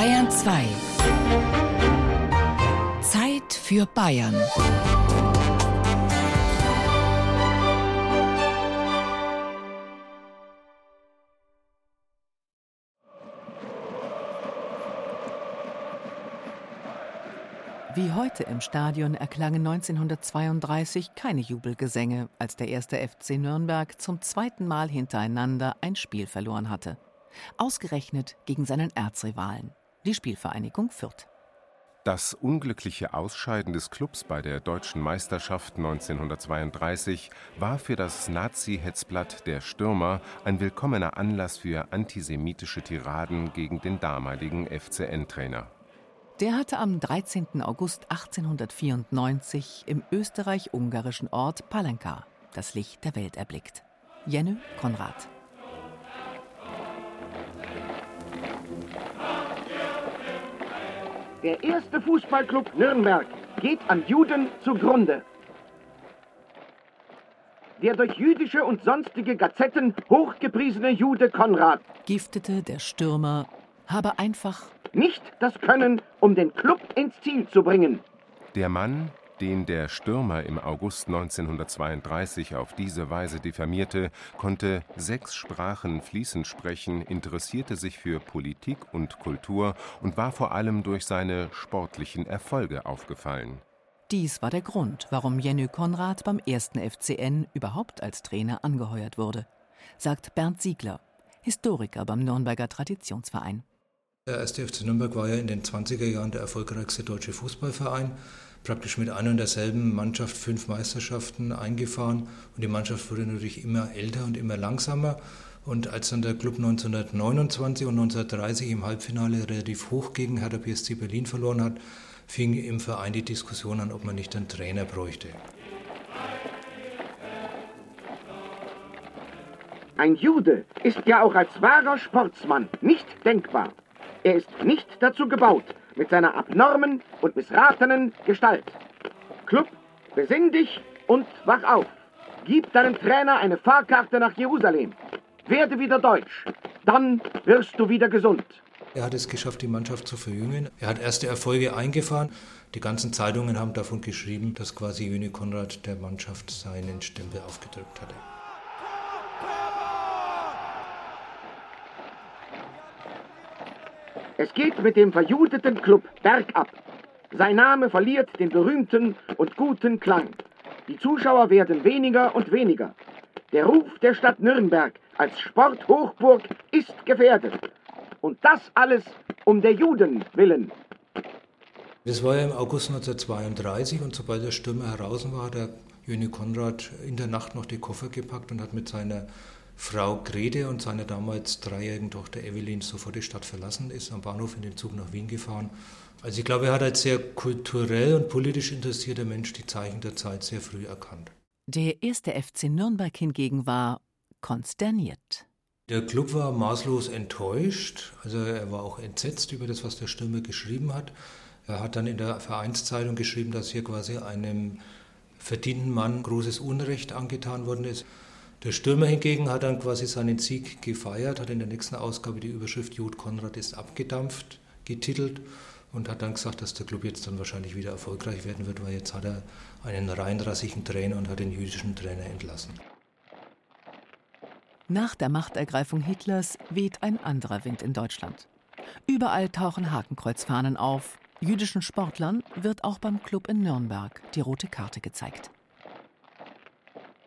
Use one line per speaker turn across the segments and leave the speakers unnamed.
Bayern 2. Zeit für Bayern.
Wie heute im Stadion erklangen 1932 keine Jubelgesänge, als der erste FC Nürnberg zum zweiten Mal hintereinander ein Spiel verloren hatte. Ausgerechnet gegen seinen Erzrivalen, die Spielvereinigung Fürth.
Das unglückliche Ausscheiden des Klubs bei der deutschen Meisterschaft 1932 war für das Nazi-Hetzblatt Der Stürmer ein willkommener Anlass für antisemitische Tiraden gegen den damaligen FCN-Trainer.
Der hatte am 13. August 1894 im österreich-ungarischen Ort Palenka das Licht der Welt erblickt. Jenny Konrad.
Der erste Fußballclub Nürnberg geht an Juden zugrunde. Der durch jüdische und sonstige Gazetten hochgepriesene Jude Konrad
giftete der Stürmer, habe einfach
nicht das Können, um den Club ins Ziel zu bringen.
Der Mann, den der Stürmer im August 1932 auf diese Weise diffamierte, konnte sechs Sprachen fließend sprechen, interessierte sich für Politik und Kultur und war vor allem durch seine sportlichen Erfolge aufgefallen.
Dies war der Grund, warum Jenny Konrad beim ersten FCN überhaupt als Trainer angeheuert wurde, sagt Bernd Siegler, Historiker beim Nürnberger Traditionsverein.
Der erste FC Nürnberg war ja in den 20er Jahren der erfolgreichste deutsche Fußballverein praktisch mit einer und derselben Mannschaft fünf Meisterschaften eingefahren und die Mannschaft wurde natürlich immer älter und immer langsamer. Und als dann der Club 1929 und 1930 im Halbfinale relativ hoch gegen Hertha BSC Berlin verloren hat, fing im Verein die Diskussion an, ob man nicht einen Trainer bräuchte.
Ein Jude ist ja auch als wahrer Sportsmann nicht denkbar. Er ist nicht dazu gebaut, mit seiner abnormen und missratenen Gestalt. Club, besinn dich und wach auf. Gib deinem Trainer eine Fahrkarte nach Jerusalem. Werde wieder deutsch. Dann wirst du wieder gesund.
Er hat es geschafft, die Mannschaft zu verjüngen. Er hat erste Erfolge eingefahren. Die ganzen Zeitungen haben davon geschrieben, dass quasi Jöne Konrad der Mannschaft seinen Stempel aufgedrückt hatte.
Es geht mit dem verjudeten Club bergab. Sein Name verliert den berühmten und guten Klang. Die Zuschauer werden weniger und weniger. Der Ruf der Stadt Nürnberg als Sporthochburg ist gefährdet. Und das alles um der Juden willen.
Das war ja im August 1932 und sobald der Stürmer heraus war, hat der Jöne Konrad in der Nacht noch die Koffer gepackt und hat mit seiner Frau Grete und seiner damals dreijährigen Tochter Evelyn sofort die Stadt verlassen, ist am Bahnhof in den Zug nach Wien gefahren. Also ich glaube, er hat als sehr kulturell und politisch interessierter Mensch die Zeichen der Zeit sehr früh erkannt.
Der erste FC Nürnberg hingegen war konsterniert.
Der Club war maßlos enttäuscht, also er war auch entsetzt über das, was der Stürmer geschrieben hat. Er hat dann in der Vereinszeitung geschrieben, dass hier quasi einem verdienten Mann großes Unrecht angetan worden ist. Der Stürmer hingegen hat dann quasi seinen Sieg gefeiert, hat in der nächsten Ausgabe die Überschrift Jod Konrad ist abgedampft getitelt und hat dann gesagt, dass der Club jetzt dann wahrscheinlich wieder erfolgreich werden wird, weil jetzt hat er einen reinrassigen Trainer und hat den jüdischen Trainer entlassen.
Nach der Machtergreifung Hitlers weht ein anderer Wind in Deutschland. Überall tauchen Hakenkreuzfahnen auf. Jüdischen Sportlern wird auch beim Club in Nürnberg die rote Karte gezeigt.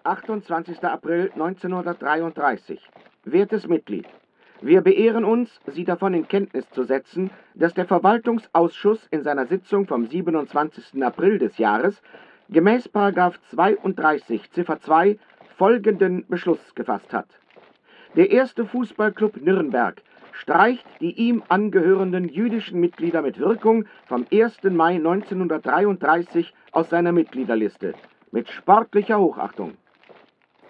28. April 1933. Wertes Mitglied, wir beehren uns, Sie davon in Kenntnis zu setzen, dass der Verwaltungsausschuss in seiner Sitzung vom 27. April des Jahres gemäß 32 Ziffer 2 folgenden Beschluss gefasst hat. Der erste Fußballclub Nürnberg streicht die ihm angehörenden jüdischen Mitglieder mit Wirkung vom 1. Mai 1933 aus seiner Mitgliederliste mit sportlicher Hochachtung.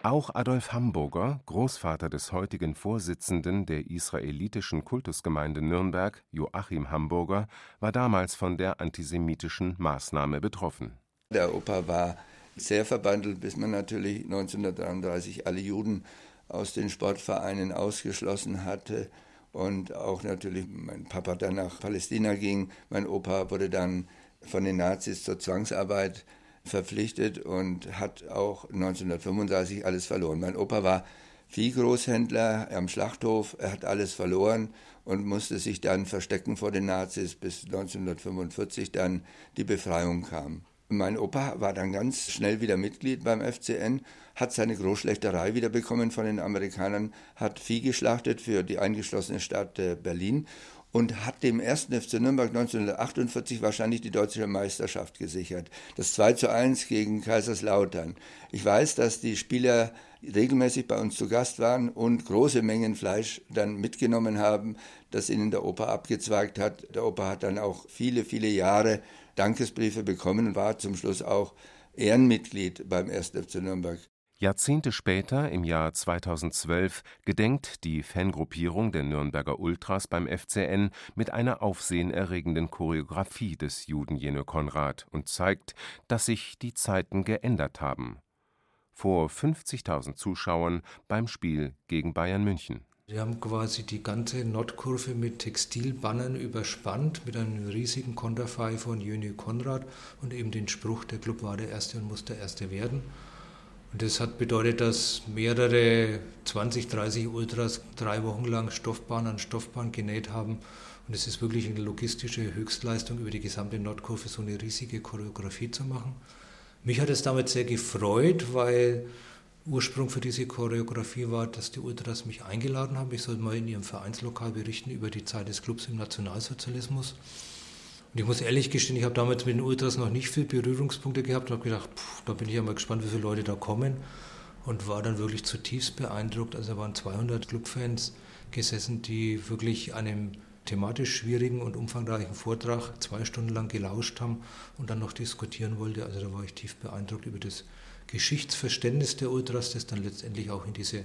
Auch Adolf Hamburger, Großvater des heutigen Vorsitzenden der israelitischen Kultusgemeinde Nürnberg, Joachim Hamburger, war damals von der antisemitischen Maßnahme betroffen.
Der Opa war sehr verbandelt, bis man natürlich 1933 alle Juden aus den Sportvereinen ausgeschlossen hatte und auch natürlich mein Papa dann nach Palästina ging. Mein Opa wurde dann von den Nazis zur Zwangsarbeit verpflichtet und hat auch 1935 alles verloren. Mein Opa war Viehgroßhändler am Schlachthof, er hat alles verloren und musste sich dann verstecken vor den Nazis, bis 1945 dann die Befreiung kam. Mein Opa war dann ganz schnell wieder Mitglied beim FCN, hat seine Großschlechterei wiederbekommen von den Amerikanern, hat Vieh geschlachtet für die eingeschlossene Stadt äh, Berlin und hat dem 1. FC Nürnberg 1948 wahrscheinlich die deutsche Meisterschaft gesichert. Das 2 zu 1 gegen Kaiserslautern. Ich weiß, dass die Spieler regelmäßig bei uns zu Gast waren und große Mengen Fleisch dann mitgenommen haben, das ihnen der Opa abgezweigt hat. Der Opa hat dann auch viele, viele Jahre Dankesbriefe bekommen und war zum Schluss auch Ehrenmitglied beim 1. FC Nürnberg.
Jahrzehnte später, im Jahr 2012, gedenkt die Fangruppierung der Nürnberger Ultras beim FCN mit einer aufsehenerregenden Choreografie des Juden Jenö Konrad und zeigt, dass sich die Zeiten geändert haben. Vor 50.000 Zuschauern beim Spiel gegen Bayern München.
Wir haben quasi die ganze Nordkurve mit Textilbannern überspannt, mit einem riesigen Konterfei von Jönü Konrad und eben den Spruch, der Club war der Erste und muss der Erste werden. Und das hat bedeutet, dass mehrere 20, 30 Ultras drei Wochen lang Stoffbahn an Stoffbahn genäht haben. Und es ist wirklich eine logistische Höchstleistung, über die gesamte Nordkurve so eine riesige Choreografie zu machen. Mich hat es damit sehr gefreut, weil Ursprung für diese Choreografie war, dass die Ultras mich eingeladen haben. Ich sollte mal in ihrem Vereinslokal berichten über die Zeit des Clubs im Nationalsozialismus. Und ich muss ehrlich gestehen, ich habe damals mit den Ultras noch nicht viele Berührungspunkte gehabt und habe gedacht, pff, da bin ich ja mal gespannt, wie viele Leute da kommen. Und war dann wirklich zutiefst beeindruckt. Also da waren 200 Clubfans gesessen, die wirklich einem thematisch schwierigen und umfangreichen Vortrag zwei Stunden lang gelauscht haben und dann noch diskutieren wollte. Also da war ich tief beeindruckt über das Geschichtsverständnis der Ultras, das dann letztendlich auch in diese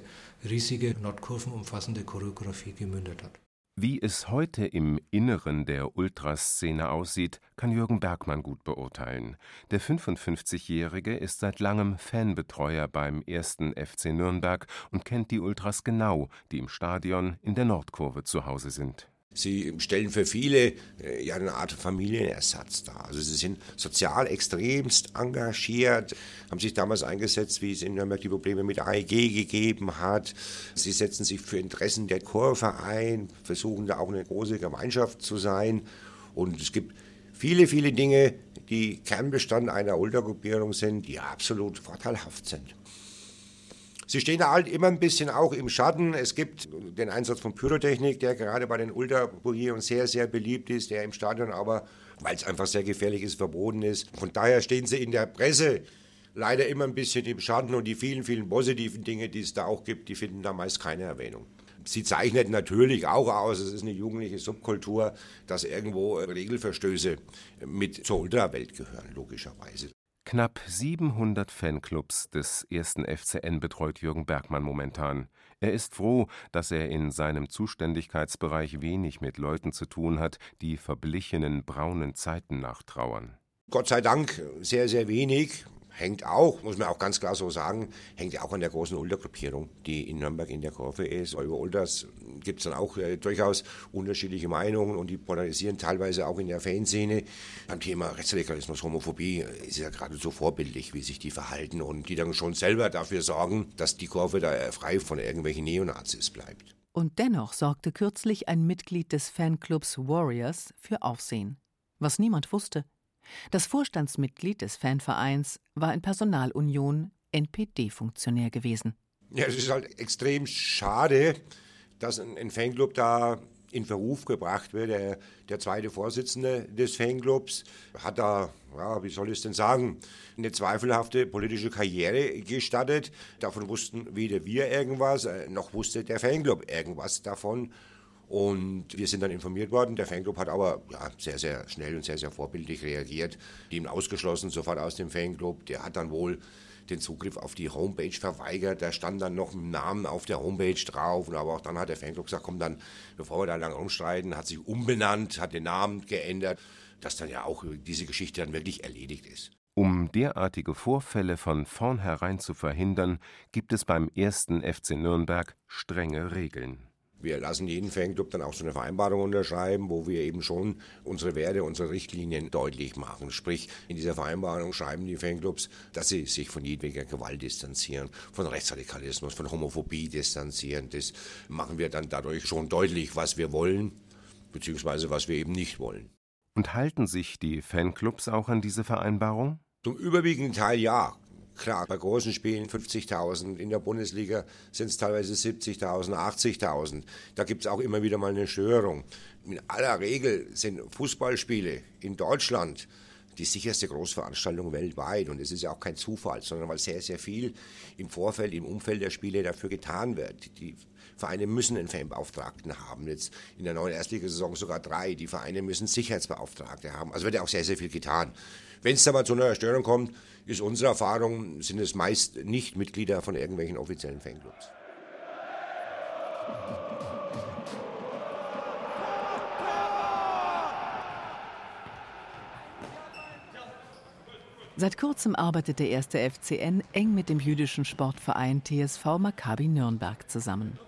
riesige Nordkurven umfassende Choreografie gemündet hat.
Wie es heute im Inneren der Ultraszene aussieht, kann Jürgen Bergmann gut beurteilen. Der 55-Jährige ist seit langem Fanbetreuer beim ersten FC Nürnberg und kennt die Ultras genau, die im Stadion in der Nordkurve zu Hause sind.
Sie stellen für viele äh, ja eine Art Familienersatz dar. Also sie sind sozial extremst engagiert, haben sich damals eingesetzt, wie es in Nürnberg die Probleme mit AEG gegeben hat. Sie setzen sich für Interessen der Kurve ein, versuchen da auch eine große Gemeinschaft zu sein. Und es gibt viele, viele Dinge, die Kernbestand einer Ultragruppierung sind, die absolut vorteilhaft sind. Sie stehen da halt immer ein bisschen auch im Schatten. Es gibt den Einsatz von Pyrotechnik, der gerade bei den Ultrapurierern sehr, sehr beliebt ist, der im Stadion aber, weil es einfach sehr gefährlich ist, verboten ist. Von daher stehen sie in der Presse leider immer ein bisschen im Schatten und die vielen, vielen positiven Dinge, die es da auch gibt, die finden da meist keine Erwähnung. Sie zeichnet natürlich auch aus, es ist eine jugendliche Subkultur, dass irgendwo Regelverstöße mit zur Ultrawelt gehören, logischerweise.
Knapp 700 Fanclubs des ersten FCN betreut Jürgen Bergmann momentan. Er ist froh, dass er in seinem Zuständigkeitsbereich wenig mit Leuten zu tun hat, die verblichenen braunen Zeiten nachtrauern.
Gott sei Dank sehr, sehr wenig hängt auch, muss man auch ganz klar so sagen, hängt ja auch an der großen Ultra-Gruppierung, die in Nürnberg in der Kurve ist. Über Ultras gibt es dann auch äh, durchaus unterschiedliche Meinungen und die polarisieren teilweise auch in der Fanszene. Beim Thema Rechtsradikalismus, Homophobie äh, ist ja geradezu vorbildlich, wie sich die verhalten und die dann schon selber dafür sorgen, dass die Kurve da äh, frei von irgendwelchen Neonazis bleibt.
Und dennoch sorgte kürzlich ein Mitglied des Fanclubs Warriors für Aufsehen. Was niemand wusste, das Vorstandsmitglied des Fanvereins war in Personalunion NPD-Funktionär gewesen.
Ja, es ist halt extrem schade, dass ein Fanclub da in Verruf gebracht wird. Der, der zweite Vorsitzende des Fanclubs hat da, ja, wie soll ich es denn sagen, eine zweifelhafte politische Karriere gestattet. Davon wussten weder wir irgendwas, äh, noch wusste der Fanclub irgendwas davon. Und wir sind dann informiert worden. Der Fanclub hat aber ja, sehr, sehr schnell und sehr, sehr vorbildlich reagiert. Die ihm ausgeschlossen, sofort aus dem Fanclub. Der hat dann wohl den Zugriff auf die Homepage verweigert. Da stand dann noch ein Namen auf der Homepage drauf. Und aber auch dann hat der Fanclub gesagt, komm dann, bevor wir da lange rumstreiten, hat sich umbenannt, hat den Namen geändert, dass dann ja auch diese Geschichte dann wirklich erledigt ist.
Um derartige Vorfälle von vornherein zu verhindern, gibt es beim ersten FC Nürnberg strenge Regeln.
Wir lassen jeden Fanclub dann auch so eine Vereinbarung unterschreiben, wo wir eben schon unsere Werte, unsere Richtlinien deutlich machen. Sprich, in dieser Vereinbarung schreiben die Fanclubs, dass sie sich von jedweder Gewalt distanzieren, von Rechtsradikalismus, von Homophobie distanzieren. Das machen wir dann dadurch schon deutlich, was wir wollen, beziehungsweise was wir eben nicht wollen.
Und halten sich die Fanclubs auch an diese Vereinbarung?
Zum überwiegenden Teil ja. Klar, bei großen Spielen 50.000, in der Bundesliga sind es teilweise 70.000, 80.000. Da gibt es auch immer wieder mal eine Störung. In aller Regel sind Fußballspiele in Deutschland die sicherste Großveranstaltung weltweit. Und es ist ja auch kein Zufall, sondern weil sehr, sehr viel im Vorfeld, im Umfeld der Spiele dafür getan wird. Die Vereine müssen einen Fanbeauftragten haben. Jetzt in der neuen Erstligasaison sogar drei. Die Vereine müssen Sicherheitsbeauftragte haben. Also wird ja auch sehr, sehr viel getan. Wenn es mal zu einer Störung kommt, ist unsere Erfahrung, sind es meist nicht Mitglieder von irgendwelchen offiziellen Fanclubs.
Seit kurzem arbeitet der erste FCN eng mit dem jüdischen Sportverein TSV Maccabi Nürnberg zusammen.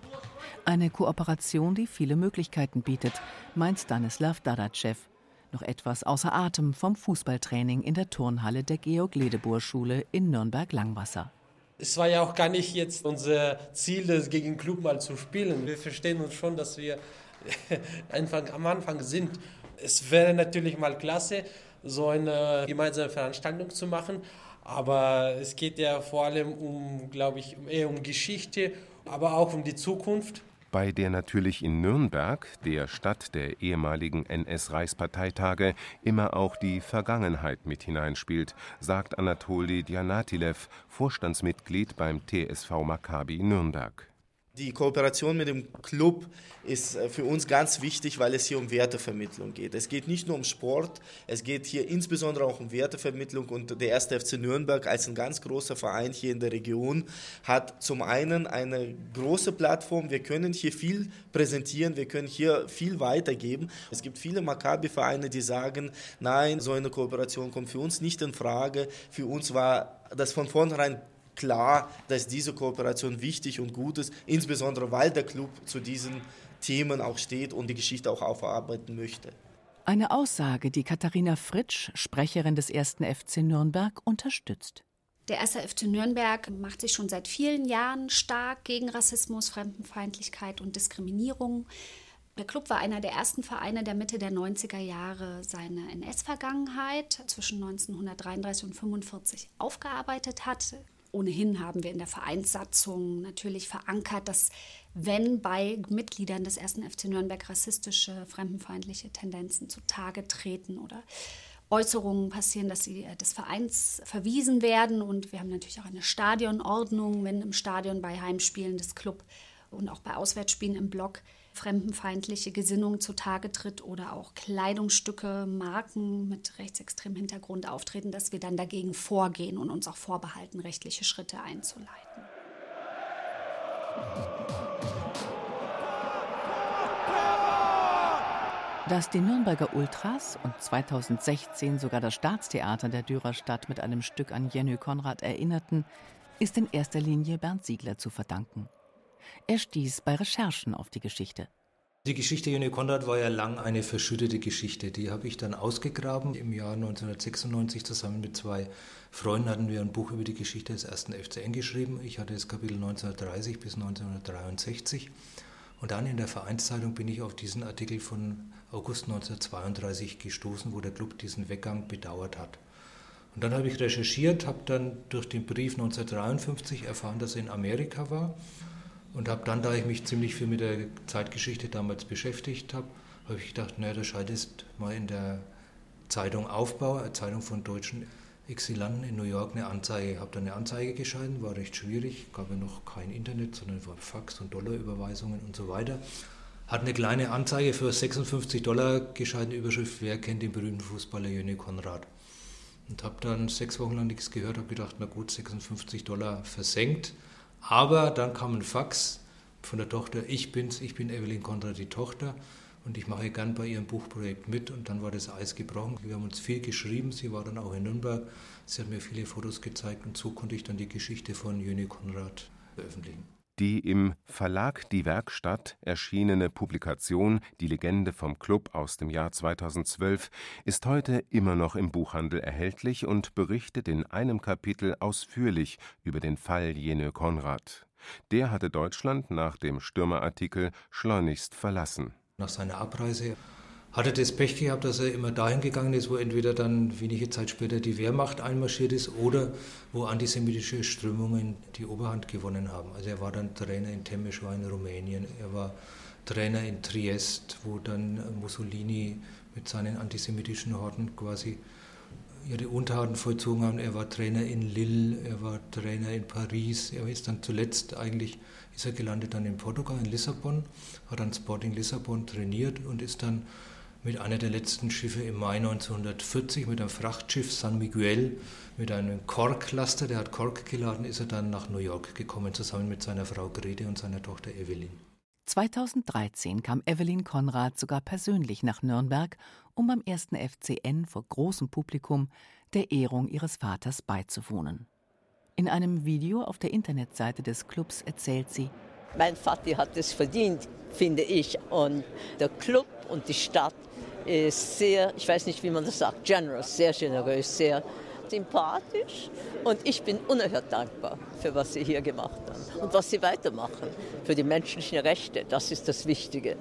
Eine Kooperation, die viele Möglichkeiten bietet, meint Stanislav Dadatschew, noch etwas außer Atem vom Fußballtraining in der Turnhalle der Georg-Ledebur-Schule in Nürnberg-Langwasser.
Es war ja auch gar nicht jetzt unser Ziel, gegen Klub mal zu spielen. Wir verstehen uns schon, dass wir einfach am Anfang sind. Es wäre natürlich mal klasse, so eine gemeinsame Veranstaltung zu machen. Aber es geht ja vor allem um, glaube ich, eher um Geschichte, aber auch um die Zukunft
bei der natürlich in Nürnberg, der Stadt der ehemaligen NS-Reichsparteitage, immer auch die Vergangenheit mit hineinspielt, sagt Anatoli Dianatilev, Vorstandsmitglied beim TSV Maccabi Nürnberg.
Die Kooperation mit dem Club ist äh, für uns ganz wichtig, weil es hier um Wertevermittlung geht. Es geht nicht nur um Sport, es geht hier insbesondere auch um Wertevermittlung und der 1. FC Nürnberg als ein ganz großer Verein hier in der Region hat zum einen eine große Plattform, wir können hier viel präsentieren, wir können hier viel weitergeben. Es gibt viele Maccabi-Vereine, die sagen, nein, so eine Kooperation kommt für uns nicht in Frage. Für uns war das von vornherein klar, dass diese Kooperation wichtig und gut ist, insbesondere weil der Club zu diesen Themen auch steht und die Geschichte auch aufarbeiten möchte.
Eine Aussage, die Katharina Fritsch, Sprecherin des ersten FC Nürnberg, unterstützt.
Der erste FC Nürnberg macht sich schon seit vielen Jahren stark gegen Rassismus, Fremdenfeindlichkeit und Diskriminierung. Der Club war einer der ersten Vereine, der Mitte der 90er Jahre seine NS-Vergangenheit zwischen 1933 und 1945 aufgearbeitet hat. Ohnehin haben wir in der Vereinssatzung natürlich verankert, dass wenn bei Mitgliedern des ersten FC Nürnberg rassistische, fremdenfeindliche Tendenzen zutage treten oder Äußerungen passieren, dass sie äh, des Vereins verwiesen werden. Und wir haben natürlich auch eine Stadionordnung, wenn im Stadion bei Heimspielen des Club und auch bei Auswärtsspielen im Block fremdenfeindliche Gesinnung zutage tritt oder auch Kleidungsstücke, Marken mit rechtsextremem Hintergrund auftreten, dass wir dann dagegen vorgehen und uns auch vorbehalten, rechtliche Schritte einzuleiten.
Dass die Nürnberger Ultras und 2016 sogar das Staatstheater der Dürerstadt mit einem Stück an Jenny Konrad erinnerten, ist in erster Linie Bernd Siegler zu verdanken. Er stieß bei Recherchen auf die Geschichte.
Die Geschichte Juni Konrad war ja lang eine verschüttete Geschichte. Die habe ich dann ausgegraben. Im Jahr 1996 zusammen mit zwei Freunden hatten wir ein Buch über die Geschichte des ersten FCN geschrieben. Ich hatte das Kapitel 1930 bis 1963. Und dann in der Vereinszeitung bin ich auf diesen Artikel von August 1932 gestoßen, wo der Club diesen Weggang bedauert hat. Und dann habe ich recherchiert, habe dann durch den Brief 1953 erfahren, dass er in Amerika war und habe dann, da ich mich ziemlich viel mit der Zeitgeschichte damals beschäftigt habe, habe ich gedacht, naja, da schaltest mal in der Zeitung Aufbau, eine Zeitung von deutschen Exilanten in New York, eine Anzeige. Habe dann eine Anzeige geschalten, war recht schwierig, gab ja noch kein Internet, sondern war Fax und Dollarüberweisungen und so weiter. Hat eine kleine Anzeige für 56 Dollar geschalten, Überschrift, wer kennt den berühmten Fußballer Jöne Konrad? Und habe dann sechs Wochen lang nichts gehört, habe gedacht, na gut, 56 Dollar versenkt. Aber dann kam ein Fax von der Tochter, ich bin's, ich bin Evelyn Konrad, die Tochter und ich mache gern bei ihrem Buchprojekt mit und dann war das Eis gebrochen. Wir haben uns viel geschrieben, sie war dann auch in Nürnberg, sie hat mir viele Fotos gezeigt und so konnte ich dann die Geschichte von Jöni Konrad veröffentlichen.
Die im Verlag Die Werkstatt erschienene Publikation Die Legende vom Club aus dem Jahr 2012 ist heute immer noch im Buchhandel erhältlich und berichtet in einem Kapitel ausführlich über den Fall Jenö Konrad. Der hatte Deutschland nach dem Stürmerartikel schleunigst verlassen.
Nach seiner Abreise hatte das Pech gehabt, dass er immer dahin gegangen ist, wo entweder dann wenige Zeit später die Wehrmacht einmarschiert ist oder wo antisemitische Strömungen die Oberhand gewonnen haben. Also er war dann Trainer in Temeschwar in Rumänien, er war Trainer in Triest, wo dann Mussolini mit seinen antisemitischen Horden quasi ihre Untaten vollzogen haben. Er war Trainer in Lille, er war Trainer in Paris, er ist dann zuletzt eigentlich ist er gelandet dann in Portugal, in Lissabon, hat dann Sporting Lissabon trainiert und ist dann mit einer der letzten Schiffe im Mai 1940 mit einem Frachtschiff San Miguel mit einem Korklaster, der hat Kork geladen, ist er dann nach New York gekommen, zusammen mit seiner Frau Grete und seiner Tochter Evelyn.
2013 kam Evelyn Konrad sogar persönlich nach Nürnberg, um beim ersten FCN vor großem Publikum der Ehrung ihres Vaters beizuwohnen. In einem Video auf der Internetseite des Clubs erzählt sie:
Mein Vater hat es verdient, finde ich. Und der Club und die Stadt ist sehr, ich weiß nicht, wie man das sagt, generous, sehr generös, sehr sympathisch. Und ich bin unerhört dankbar für was Sie hier gemacht haben und was Sie weitermachen. Für die menschlichen Rechte, das ist das Wichtige.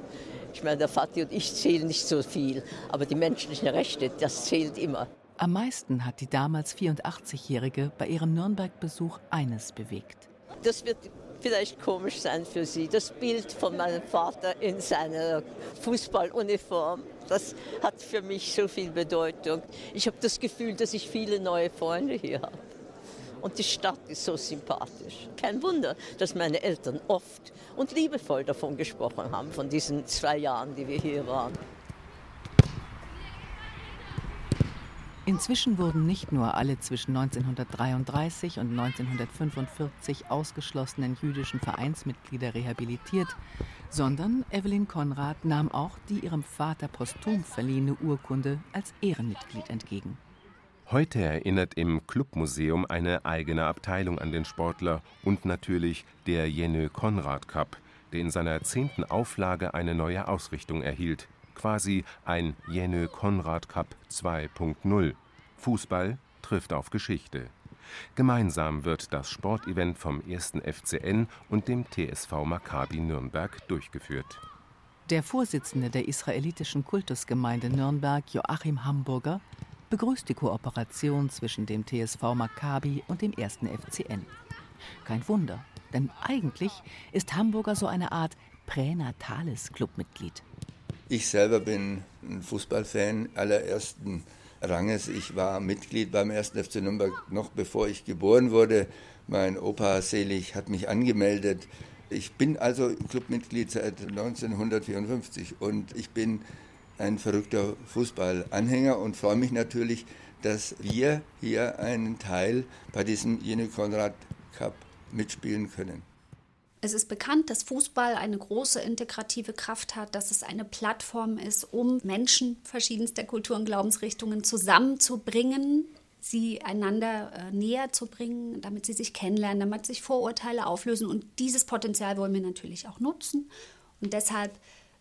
Ich meine, der Vati und ich zählen nicht so viel, aber die menschlichen Rechte, das zählt immer.
Am meisten hat die damals 84-Jährige bei ihrem Nürnberg-Besuch eines bewegt.
Das wird vielleicht komisch sein für Sie. Das Bild von meinem Vater in seiner Fußballuniform, das hat für mich so viel Bedeutung. Ich habe das Gefühl, dass ich viele neue Freunde hier habe. Und die Stadt ist so sympathisch. Kein Wunder, dass meine Eltern oft und liebevoll davon gesprochen haben, von diesen zwei Jahren, die wir hier waren.
Inzwischen wurden nicht nur alle zwischen 1933 und 1945 ausgeschlossenen jüdischen Vereinsmitglieder rehabilitiert, sondern Evelyn Konrad nahm auch die ihrem Vater posthum verliehene Urkunde als Ehrenmitglied entgegen.
Heute erinnert im Clubmuseum eine eigene Abteilung an den Sportler und natürlich der Jenö Konrad Cup, der in seiner zehnten Auflage eine neue Ausrichtung erhielt quasi ein Jenö Konrad Cup 2.0. Fußball trifft auf Geschichte. Gemeinsam wird das Sportevent vom 1. FCN und dem TSV Maccabi Nürnberg durchgeführt.
Der Vorsitzende der israelitischen Kultusgemeinde Nürnberg, Joachim Hamburger, begrüßt die Kooperation zwischen dem TSV Maccabi und dem 1. FCN. Kein Wunder, denn eigentlich ist Hamburger so eine Art pränatales Clubmitglied.
Ich selber bin ein Fußballfan allerersten Ranges. Ich war Mitglied beim 1. FC Nürnberg noch bevor ich geboren wurde. Mein Opa selig hat mich angemeldet. Ich bin also Clubmitglied seit 1954 und ich bin ein verrückter Fußballanhänger und freue mich natürlich, dass wir hier einen Teil bei diesem Jene Konrad Cup mitspielen können.
Es ist bekannt, dass Fußball eine große integrative Kraft hat, dass es eine Plattform ist, um Menschen verschiedenster Kultur- und Glaubensrichtungen zusammenzubringen, sie einander äh, näher zu bringen, damit sie sich kennenlernen, damit sich Vorurteile auflösen. Und dieses Potenzial wollen wir natürlich auch nutzen. Und deshalb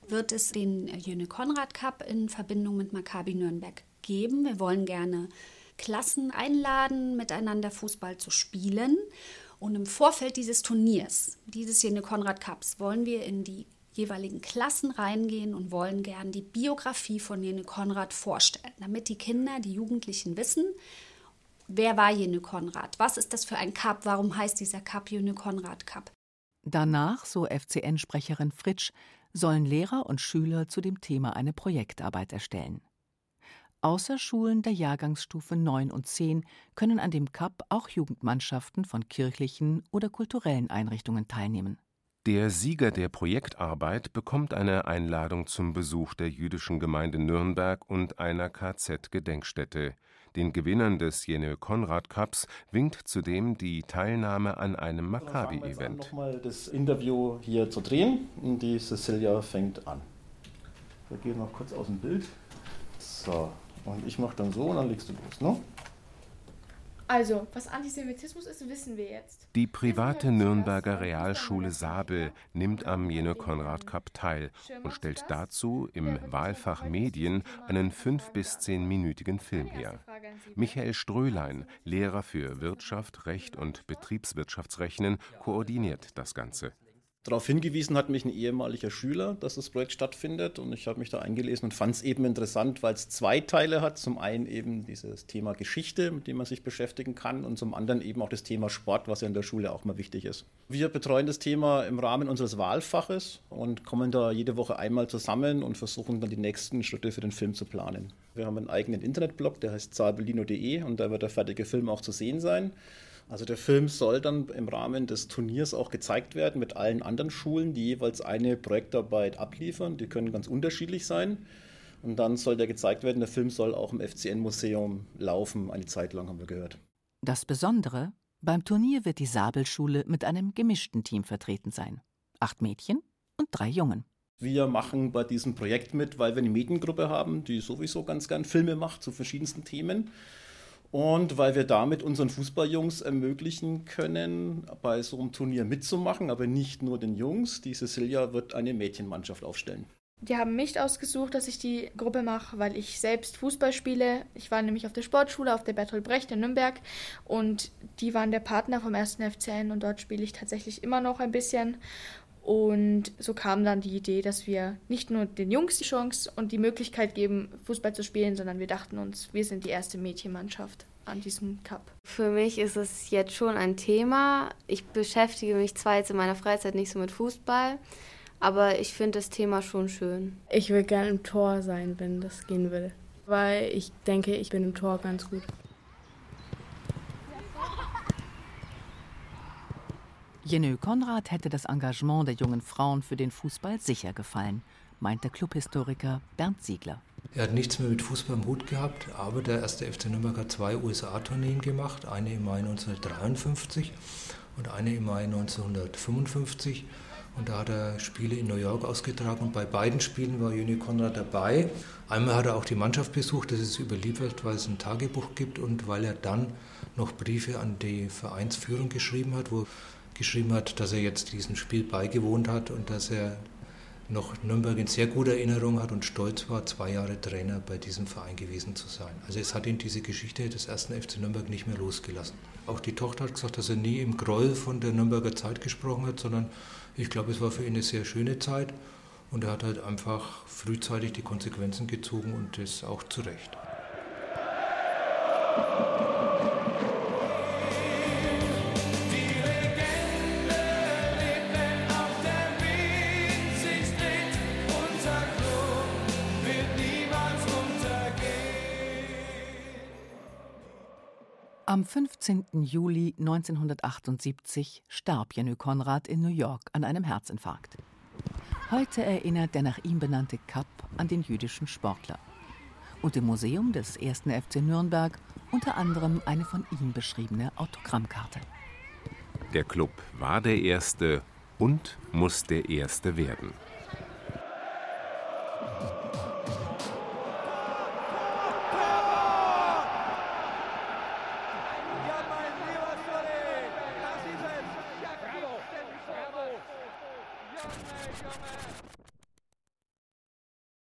wird es den Jöne Konrad Cup in Verbindung mit Maccabi Nürnberg geben. Wir wollen gerne Klassen einladen, miteinander Fußball zu spielen. Und im Vorfeld dieses Turniers, dieses Jene Konrad Cups, wollen wir in die jeweiligen Klassen reingehen und wollen gern die Biografie von Jene Konrad vorstellen, damit die Kinder, die Jugendlichen wissen, wer war Jene Konrad, was ist das für ein Cup, warum heißt dieser Cup Jene Konrad Cup.
Danach, so FCN-Sprecherin Fritsch, sollen Lehrer und Schüler zu dem Thema eine Projektarbeit erstellen. Außer Schulen der Jahrgangsstufe 9 und 10 können an dem Cup auch Jugendmannschaften von kirchlichen oder kulturellen Einrichtungen teilnehmen.
Der Sieger der Projektarbeit bekommt eine Einladung zum Besuch der jüdischen Gemeinde Nürnberg und einer KZ-Gedenkstätte. Den Gewinnern des Jene Konrad Cups winkt zudem die Teilnahme an einem Maccabi-Event.
nochmal das Interview hier zu drehen. Die Cecilia fängt an. Wir gehen noch kurz aus dem Bild. So, und ich mache dann so und dann legst du los, ne?
Also, was Antisemitismus ist, wissen wir jetzt.
Die private Nürnberger Realschule Sabel nimmt am Jene Konrad Cup teil und stellt dazu im Wahlfach Medien einen fünf- bis zehnminütigen Film her. Michael Strölein, Lehrer für Wirtschaft, Recht und Betriebswirtschaftsrechnen, koordiniert das Ganze.
Darauf hingewiesen hat mich ein ehemaliger Schüler, dass das Projekt stattfindet und ich habe mich da eingelesen und fand es eben interessant, weil es zwei Teile hat. Zum einen eben dieses Thema Geschichte, mit dem man sich beschäftigen kann und zum anderen eben auch das Thema Sport, was ja in der Schule auch mal wichtig ist. Wir betreuen das Thema im Rahmen unseres Wahlfaches und kommen da jede Woche einmal zusammen und versuchen dann die nächsten Schritte für den Film zu planen. Wir haben einen eigenen Internetblog, der heißt zabelino.de und da wird der fertige Film auch zu sehen sein. Also der Film soll dann im Rahmen des Turniers auch gezeigt werden mit allen anderen Schulen, die jeweils eine Projektarbeit abliefern. Die können ganz unterschiedlich sein. Und dann soll der gezeigt werden. Der Film soll auch im FCN-Museum laufen, eine Zeit lang haben wir gehört.
Das Besondere, beim Turnier wird die Sabelschule mit einem gemischten Team vertreten sein. Acht Mädchen und drei Jungen.
Wir machen bei diesem Projekt mit, weil wir eine Mediengruppe haben, die sowieso ganz gern Filme macht zu verschiedensten Themen. Und weil wir damit unseren Fußballjungs ermöglichen können, bei so einem Turnier mitzumachen, aber nicht nur den Jungs. Die Cecilia wird eine Mädchenmannschaft aufstellen.
Die haben mich ausgesucht, dass ich die Gruppe mache, weil ich selbst Fußball spiele. Ich war nämlich auf der Sportschule, auf der Bertolt Brecht in Nürnberg und die waren der Partner vom ersten FCN und dort spiele ich tatsächlich immer noch ein bisschen. Und so kam dann die Idee, dass wir nicht nur den Jungs die Chance und die Möglichkeit geben, Fußball zu spielen, sondern wir dachten uns, wir sind die erste Mädchenmannschaft an diesem Cup.
Für mich ist es jetzt schon ein Thema. Ich beschäftige mich zwar jetzt in meiner Freizeit nicht so mit Fußball, aber ich finde das Thema schon schön.
Ich will gerne im Tor sein, wenn das gehen will, weil ich denke, ich bin im Tor ganz gut.
Jenö Konrad hätte das Engagement der jungen Frauen für den Fußball sicher gefallen, meint der Clubhistoriker Bernd Siegler.
Er hat nichts mehr mit Fußball im Hut gehabt, aber der erste FC Nürnberg hat zwei USA-Tourneen gemacht, eine im Mai 1953 und eine im Mai 1955. Und da hat er Spiele in New York ausgetragen und bei beiden Spielen war Juni Konrad dabei. Einmal hat er auch die Mannschaft besucht, das ist überliefert, weil es ein Tagebuch gibt und weil er dann noch Briefe an die Vereinsführung geschrieben hat, wo geschrieben hat, dass er jetzt diesem Spiel beigewohnt hat und dass er noch Nürnberg in sehr guter Erinnerung hat und stolz war, zwei Jahre Trainer bei diesem Verein gewesen zu sein. Also es hat ihn diese Geschichte des ersten FC Nürnberg nicht mehr losgelassen. Auch die Tochter hat gesagt, dass er nie im Groll von der Nürnberger Zeit gesprochen hat, sondern ich glaube, es war für ihn eine sehr schöne Zeit und er hat halt einfach frühzeitig die Konsequenzen gezogen und das auch zu Recht.
Am 15. Juli 1978 starb Jenny Konrad in New York an einem Herzinfarkt. Heute erinnert der nach ihm benannte Cup an den jüdischen Sportler. Und im Museum des 1. FC Nürnberg unter anderem eine von ihm beschriebene Autogrammkarte.
Der Club war der erste und muss der erste werden.